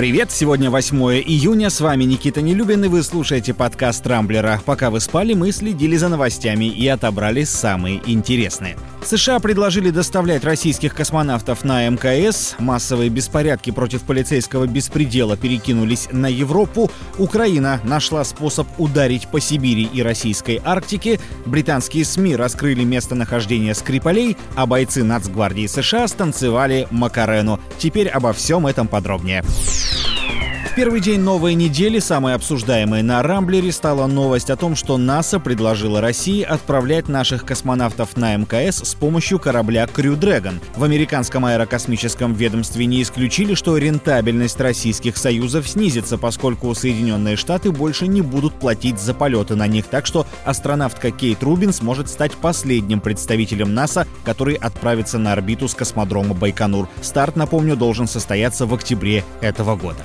Привет, сегодня 8 июня, с вами Никита Нелюбин, и вы слушаете подкаст Рамблера. Пока вы спали, мы следили за новостями и отобрали самые интересные. США предложили доставлять российских космонавтов на МКС, массовые беспорядки против полицейского беспредела перекинулись на Европу, Украина нашла способ ударить по Сибири и российской Арктике, британские СМИ раскрыли местонахождение Скрипалей, а бойцы Нацгвардии США станцевали Макарену. Теперь обо всем этом подробнее. Первый день новой недели самой обсуждаемой на Рамблере стала новость о том, что НАСА предложила России отправлять наших космонавтов на МКС с помощью корабля Crew Dragon. В американском аэрокосмическом ведомстве не исключили, что рентабельность российских союзов снизится, поскольку Соединенные Штаты больше не будут платить за полеты на них, так что астронавтка Кейт Рубин сможет стать последним представителем НАСА, который отправится на орбиту с космодрома Байконур. Старт, напомню, должен состояться в октябре этого года.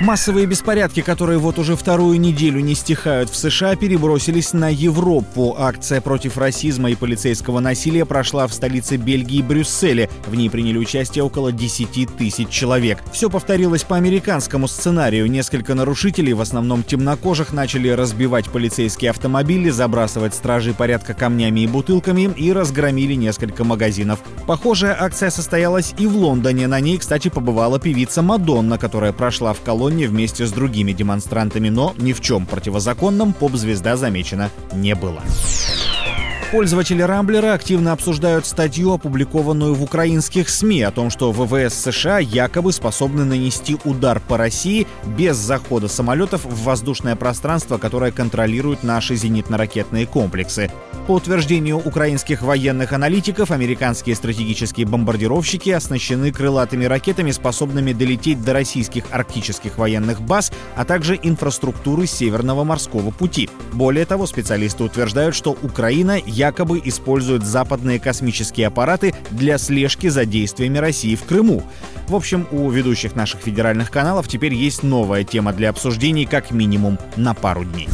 Массовые беспорядки, которые вот уже вторую неделю не стихают в США, перебросились на Европу. Акция против расизма и полицейского насилия прошла в столице Бельгии Брюсселе. В ней приняли участие около 10 тысяч человек. Все повторилось по американскому сценарию. Несколько нарушителей, в основном темнокожих, начали разбивать полицейские автомобили, забрасывать стражей порядка камнями и бутылками и разгромили несколько магазинов. Похожая акция состоялась и в Лондоне. На ней, кстати, побывала певица Мадонна, которая прошла в колонии колонне вместе с другими демонстрантами, но ни в чем противозаконном поп-звезда замечена не было. Пользователи Рамблера активно обсуждают статью, опубликованную в украинских СМИ, о том, что ВВС США якобы способны нанести удар по России без захода самолетов в воздушное пространство, которое контролируют наши зенитно-ракетные комплексы. По утверждению украинских военных аналитиков, американские стратегические бомбардировщики оснащены крылатыми ракетами, способными долететь до российских арктических военных баз, а также инфраструктуры Северного морского пути. Более того, специалисты утверждают, что Украина якобы используют западные космические аппараты для слежки за действиями России в Крыму. В общем, у ведущих наших федеральных каналов теперь есть новая тема для обсуждений как минимум на пару дней.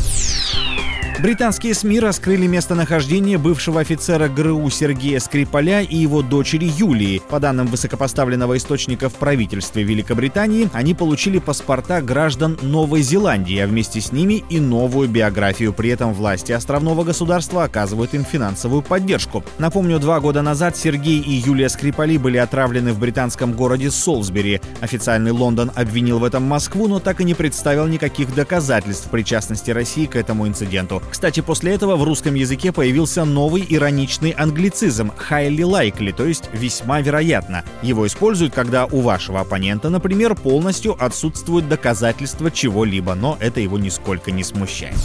Британские СМИ раскрыли местонахождение бывшего офицера ГРУ Сергея Скрипаля и его дочери Юлии. По данным высокопоставленного источника в правительстве Великобритании, они получили паспорта граждан Новой Зеландии, а вместе с ними и новую биографию. При этом власти островного государства оказывают им финансовую поддержку. Напомню, два года назад Сергей и Юлия Скрипали были отравлены в британском городе Солсбери. Официальный Лондон обвинил в этом Москву, но так и не представил никаких доказательств причастности России к этому инциденту. Кстати, после этого в русском языке появился новый ироничный англицизм «highly likely», то есть «весьма вероятно». Его используют, когда у вашего оппонента, например, полностью отсутствуют доказательства чего-либо, но это его нисколько не смущает.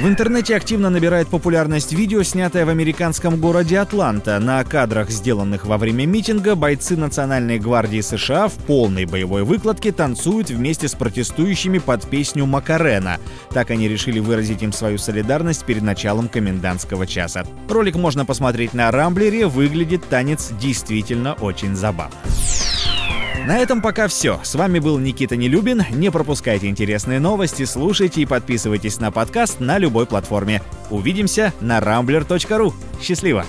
В интернете активно набирает популярность видео, снятое в американском городе Атланта. На кадрах, сделанных во время митинга, бойцы Национальной гвардии США в полной боевой выкладке танцуют вместе с протестующими под песню «Макарена». Так они решили выразить им свою солидарность перед началом комендантского часа. Ролик можно посмотреть на Рамблере, выглядит танец действительно очень забавно. На этом пока все. С вами был Никита Нелюбин. Не пропускайте интересные новости, слушайте и подписывайтесь на подкаст на любой платформе. Увидимся на rambler.ru. Счастливо!